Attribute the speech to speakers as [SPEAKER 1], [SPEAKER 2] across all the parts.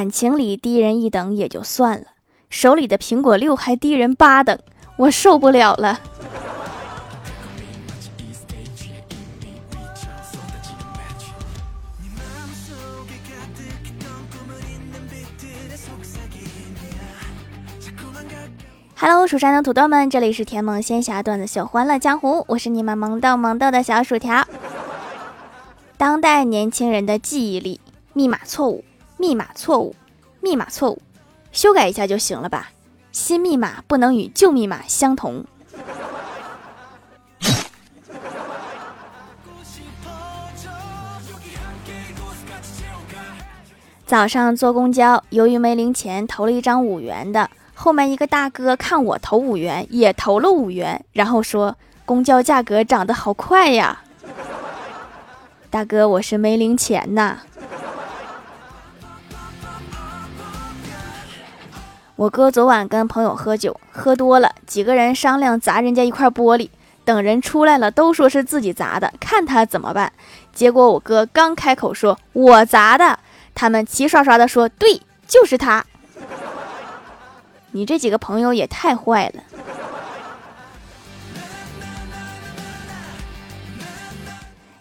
[SPEAKER 1] 感情里低人一等也就算了，手里的苹果六还低人八等，我受不了了。Hello，蜀山的土豆们，这里是甜萌仙侠段子秀《欢乐江湖》，我是你们萌豆萌豆的小薯条。当代年轻人的记忆力，密码错误，密码错误，密码错误，修改一下就行了吧？新密码不能与旧密码相同。早上坐公交，由于没零钱，投了一张五元的。后面一个大哥看我投五元，也投了五元，然后说：“公交价格涨得好快呀！”大哥，我是没零钱呐。我哥昨晚跟朋友喝酒，喝多了，几个人商量砸人家一块玻璃，等人出来了，都说是自己砸的，看他怎么办。结果我哥刚开口说“我砸的”，他们齐刷刷的说：“对，就是他。”你这几个朋友也太坏了！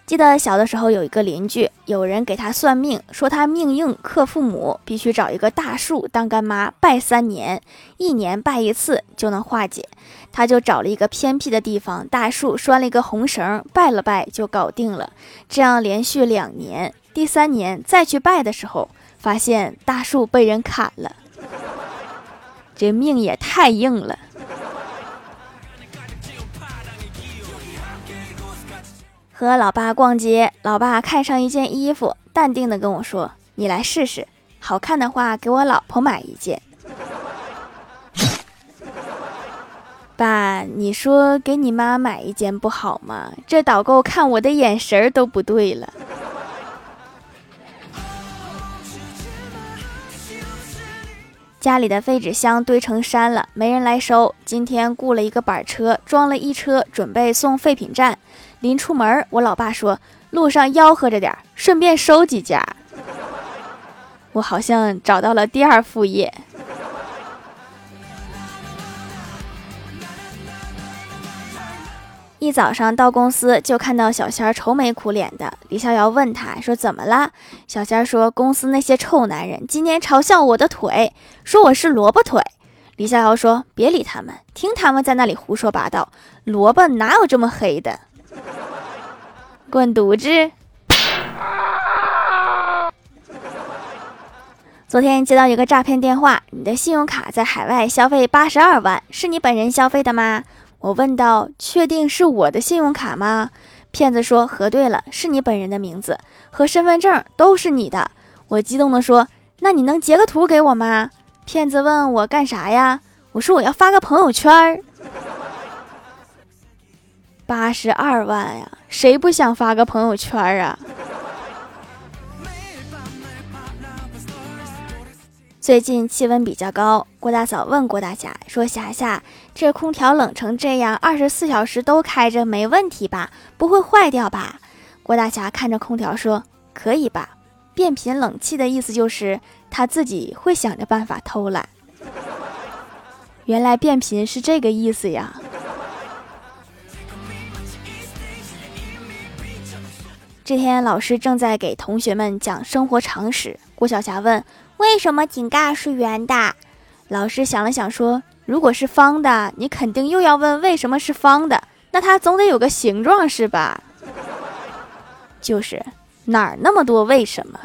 [SPEAKER 1] 记得小的时候有一个邻居，有人给他算命，说他命硬克父母，必须找一个大树当干妈，拜三年，一年拜一次就能化解。他就找了一个偏僻的地方，大树拴了一个红绳，拜了拜就搞定了。这样连续两年，第三年再去拜的时候，发现大树被人砍了。这命也太硬了。和老爸逛街，老爸看上一件衣服，淡定的跟我说：“你来试试，好看的话给我老婆买一件。”爸，你说给你妈买一件不好吗？这导购看我的眼神都不对了。家里的废纸箱堆成山了，没人来收。今天雇了一个板车，装了一车，准备送废品站。临出门，我老爸说：“路上吆喝着点，顺便收几家。”我好像找到了第二副业。一早上到公司就看到小仙愁眉苦脸的，李逍遥问他说：“怎么了？”小仙说：“公司那些臭男人今天嘲笑我的腿，说我是萝卜腿。”李逍遥说：“别理他们，听他们在那里胡说八道。萝卜哪有这么黑的？滚犊子！”昨天接到一个诈骗电话，你的信用卡在海外消费八十二万，是你本人消费的吗？我问道：“确定是我的信用卡吗？”骗子说：“核对了，是你本人的名字和身份证都是你的。”我激动地说：“那你能截个图给我吗？”骗子问我干啥呀？我说我要发个朋友圈儿。八十二万呀，谁不想发个朋友圈啊？最近气温比较高，郭大嫂问郭大侠说：“霞霞，这空调冷成这样，二十四小时都开着，没问题吧？不会坏掉吧？”郭大侠看着空调说：“可以吧？变频冷气的意思就是他自己会想着办法偷懒。原来变频是这个意思呀！”这天，老师正在给同学们讲生活常识，郭晓霞问。为什么井盖是圆的？老师想了想说：“如果是方的，你肯定又要问为什么是方的，那它总得有个形状是吧？” 就是哪儿那么多为什么？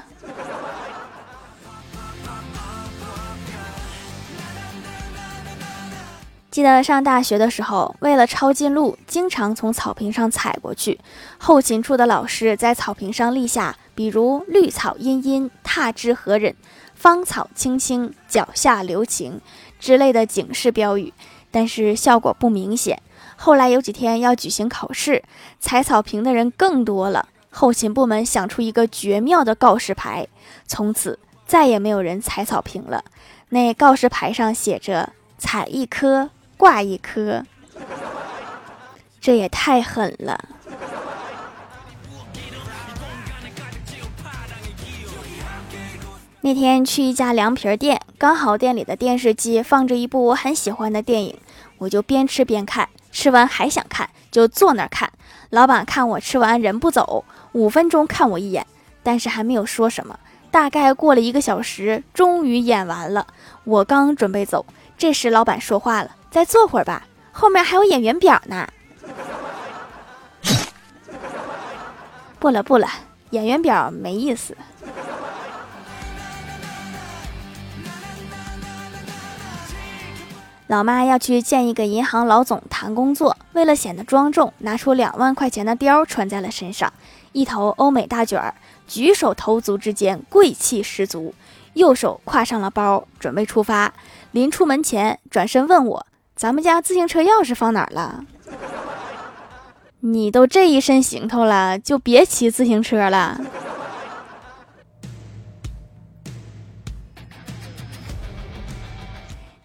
[SPEAKER 1] 记得上大学的时候，为了抄近路，经常从草坪上踩过去。后勤处的老师在草坪上立下，比如“绿草茵茵，踏之何忍”。芳草青青，脚下留情之类的警示标语，但是效果不明显。后来有几天要举行考试，踩草坪的人更多了。后勤部门想出一个绝妙的告示牌，从此再也没有人踩草坪了。那告示牌上写着：“踩一颗挂一颗。”这也太狠了。那天去一家凉皮儿店，刚好店里的电视机放着一部我很喜欢的电影，我就边吃边看，吃完还想看，就坐那儿看。老板看我吃完人不走，五分钟看我一眼，但是还没有说什么。大概过了一个小时，终于演完了，我刚准备走，这时老板说话了：“再坐会儿吧，后面还有演员表呢。”不了不了，演员表没意思。老妈要去见一个银行老总谈工作，为了显得庄重，拿出两万块钱的貂穿在了身上，一头欧美大卷儿，举手投足之间贵气十足。右手挎上了包，准备出发。临出门前，转身问我：“咱们家自行车钥匙放哪儿了？” 你都这一身行头了，就别骑自行车了。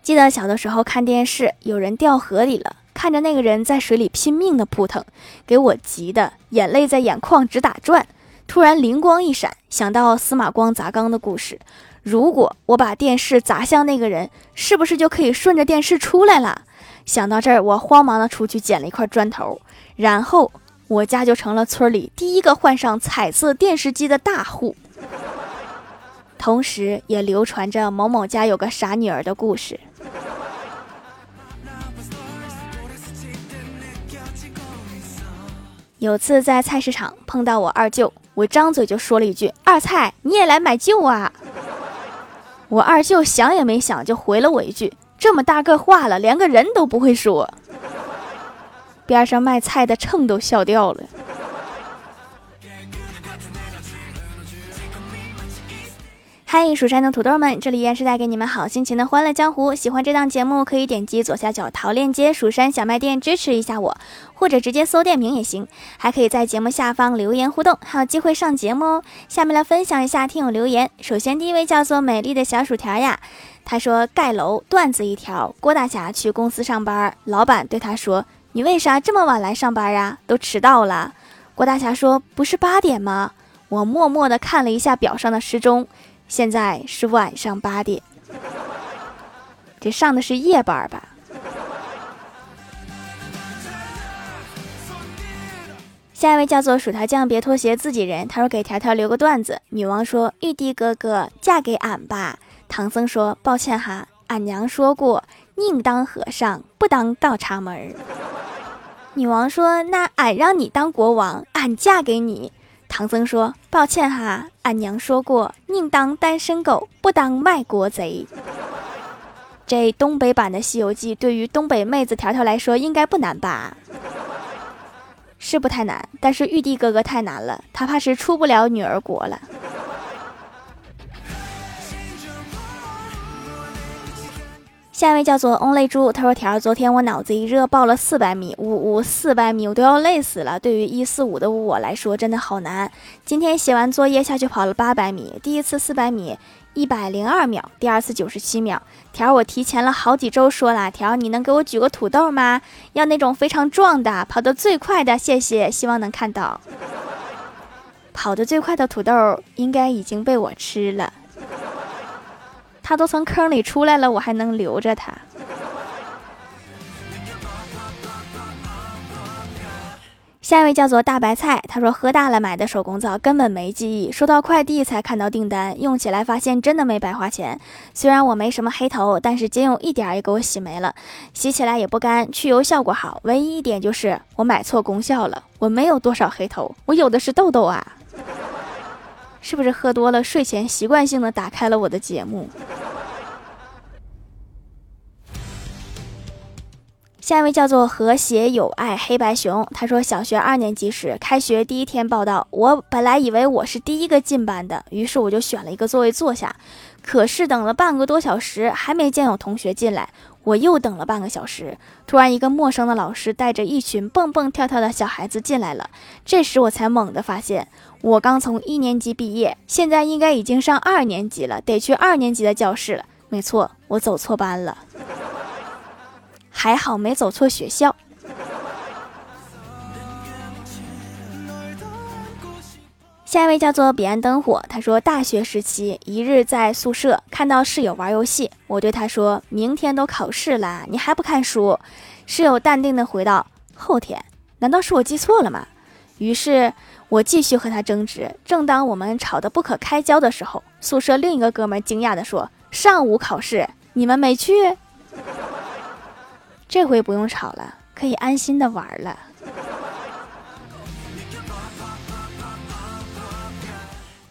[SPEAKER 1] 记得小的时候看电视，有人掉河里了，看着那个人在水里拼命的扑腾，给我急的眼泪在眼眶直打转。突然灵光一闪，想到司马光砸缸的故事，如果我把电视砸向那个人，是不是就可以顺着电视出来了？想到这儿，我慌忙的出去捡了一块砖头，然后我家就成了村里第一个换上彩色电视机的大户。同时，也流传着某某家有个傻女儿的故事。有次在菜市场碰到我二舅，我张嘴就说了一句：“二菜，你也来买舅啊？”我二舅想也没想就回了我一句：“这么大个话了，连个人都不会说。”边上卖菜的秤都笑掉了。嗨，蜀山的土豆们，这里依然是带给你们好心情的欢乐江湖。喜欢这档节目，可以点击左下角淘链接“蜀山小卖店”支持一下我，或者直接搜店名也行。还可以在节目下方留言互动，还有机会上节目哦。下面来分享一下听友留言。首先，第一位叫做美丽的小薯条呀，他说盖楼段子一条：郭大侠去公司上班，老板对他说：“你为啥这么晚来上班呀？都迟到了。”郭大侠说：“不是八点吗？”我默默地看了一下表上的时钟。现在是晚上八点，这上的是夜班吧？下一位叫做薯条酱，别拖鞋，自己人。他说给条条留个段子。女王说：“玉帝哥哥，嫁给俺吧。”唐僧说：“抱歉哈，俺娘说过，宁当和尚，不当倒插门。”女王说：“那俺让你当国王，俺嫁给你。”唐僧说：“抱歉哈，俺娘说过，宁当单身狗，不当卖国贼。”这东北版的《西游记》对于东北妹子条条来说应该不难吧？是不太难，但是玉帝哥哥太难了，他怕是出不了女儿国了。下一位叫做 only 猪，他说：“条，昨天我脑子一热，报了四百米，呜呜，四百米我都要累死了。对于一四五的我来说，真的好难。今天写完作业下去跑了八百米，第一次四百米一百零二秒，第二次九十七秒。条，我提前了好几周说了，条，你能给我举个土豆吗？要那种非常壮的，跑得最快的，谢谢，希望能看到。跑得最快的土豆应该已经被我吃了。”他都从坑里出来了，我还能留着他。下一位叫做大白菜，他说喝大了买的手工皂根本没记忆，收到快递才看到订单，用起来发现真的没白花钱。虽然我没什么黑头，但是仅有一点也给我洗没了，洗起来也不干，去油效果好。唯一一点就是我买错功效了，我没有多少黑头，我有的是痘痘啊。是不是喝多了？睡前习惯性的打开了我的节目。下一位叫做和谐友爱黑白熊，他说小学二年级时开学第一天报道，我本来以为我是第一个进班的，于是我就选了一个座位坐下。可是等了半个多小时，还没见有同学进来。我又等了半个小时，突然一个陌生的老师带着一群蹦蹦跳跳的小孩子进来了。这时我才猛地发现，我刚从一年级毕业，现在应该已经上二年级了，得去二年级的教室了。没错，我走错班了。还好没走错学校。下一位叫做彼岸灯火，他说大学时期一日在宿舍看到室友玩游戏，我对他说明天都考试了，你还不看书？室友淡定的回道：后天？难道是我记错了吗？于是我继续和他争执。正当我们吵得不可开交的时候，宿舍另一个哥们惊讶地说：上午考试，你们没去？这回不用吵了，可以安心的玩了。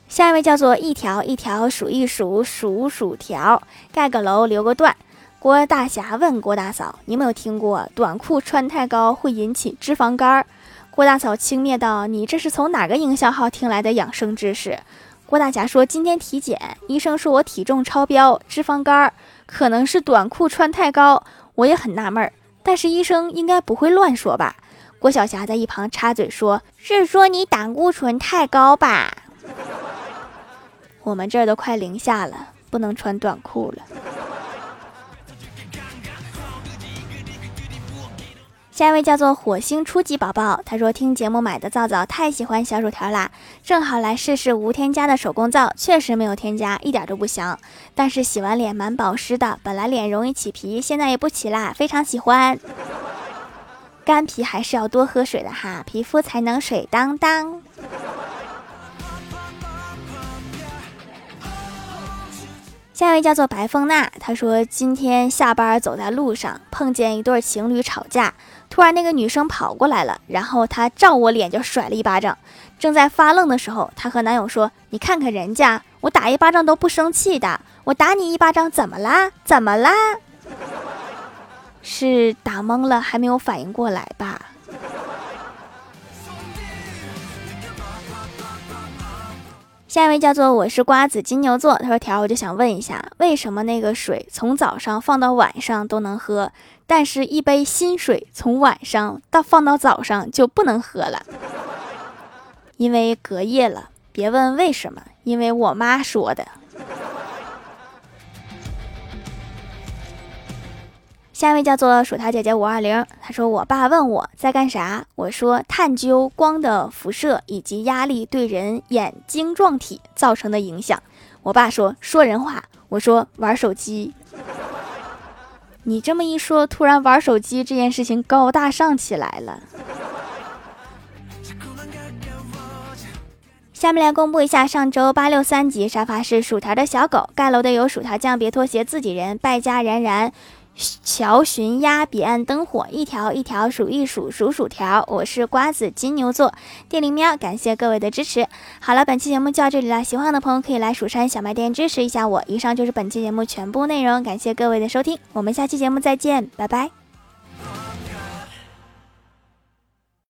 [SPEAKER 1] 下一位叫做一条一条数一数数薯条，盖个楼留个段。郭大侠问郭大嫂：“你有没有听过短裤穿太高会引起脂肪肝儿？”郭大嫂轻蔑道：“你这是从哪个营销号听来的养生知识？”郭大侠说：“今天体检，医生说我体重超标，脂肪肝，可能是短裤穿太高。”我也很纳闷儿，但是医生应该不会乱说吧？郭晓霞在一旁插嘴说：“是说你胆固醇太高吧？”我们这儿都快零下了，不能穿短裤了。下一位叫做火星初级宝宝，他说听节目买的皂皂太喜欢小薯条啦，正好来试试无添加的手工皂，确实没有添加，一点都不香，但是洗完脸蛮保湿的，本来脸容易起皮，现在也不起啦，非常喜欢。干皮还是要多喝水的哈，皮肤才能水当当。下一位叫做白凤娜，她说今天下班走在路上，碰见一对情侣吵架，突然那个女生跑过来了，然后她照我脸就甩了一巴掌。正在发愣的时候，她和男友说：“你看看人家，我打一巴掌都不生气的，我打你一巴掌怎么啦？怎么啦？是打懵了，还没有反应过来吧？”下一位叫做我是瓜子金牛座，他说条我就想问一下，为什么那个水从早上放到晚上都能喝，但是一杯新水从晚上到放到早上就不能喝了？因为隔夜了。别问为什么，因为我妈说的。下一位叫做薯条姐姐五二零，她说我爸问我在干啥，我说探究光的辐射以及压力对人眼晶状体造成的影响。我爸说说人话，我说玩手机。你这么一说，突然玩手机这件事情高大上起来了。下面来公布一下上周八六三级沙发是薯条的小狗盖楼的有薯条酱别拖鞋自己人败家然然。桥寻鸭彼岸灯火，一条一条数一数数薯条。我是瓜子金牛座电灵喵，感谢各位的支持。好了，本期节目就到这里了，喜欢的朋友可以来蜀山小卖店支持一下我。以上就是本期节目全部内容，感谢各位的收听，我们下期节目再见，拜拜。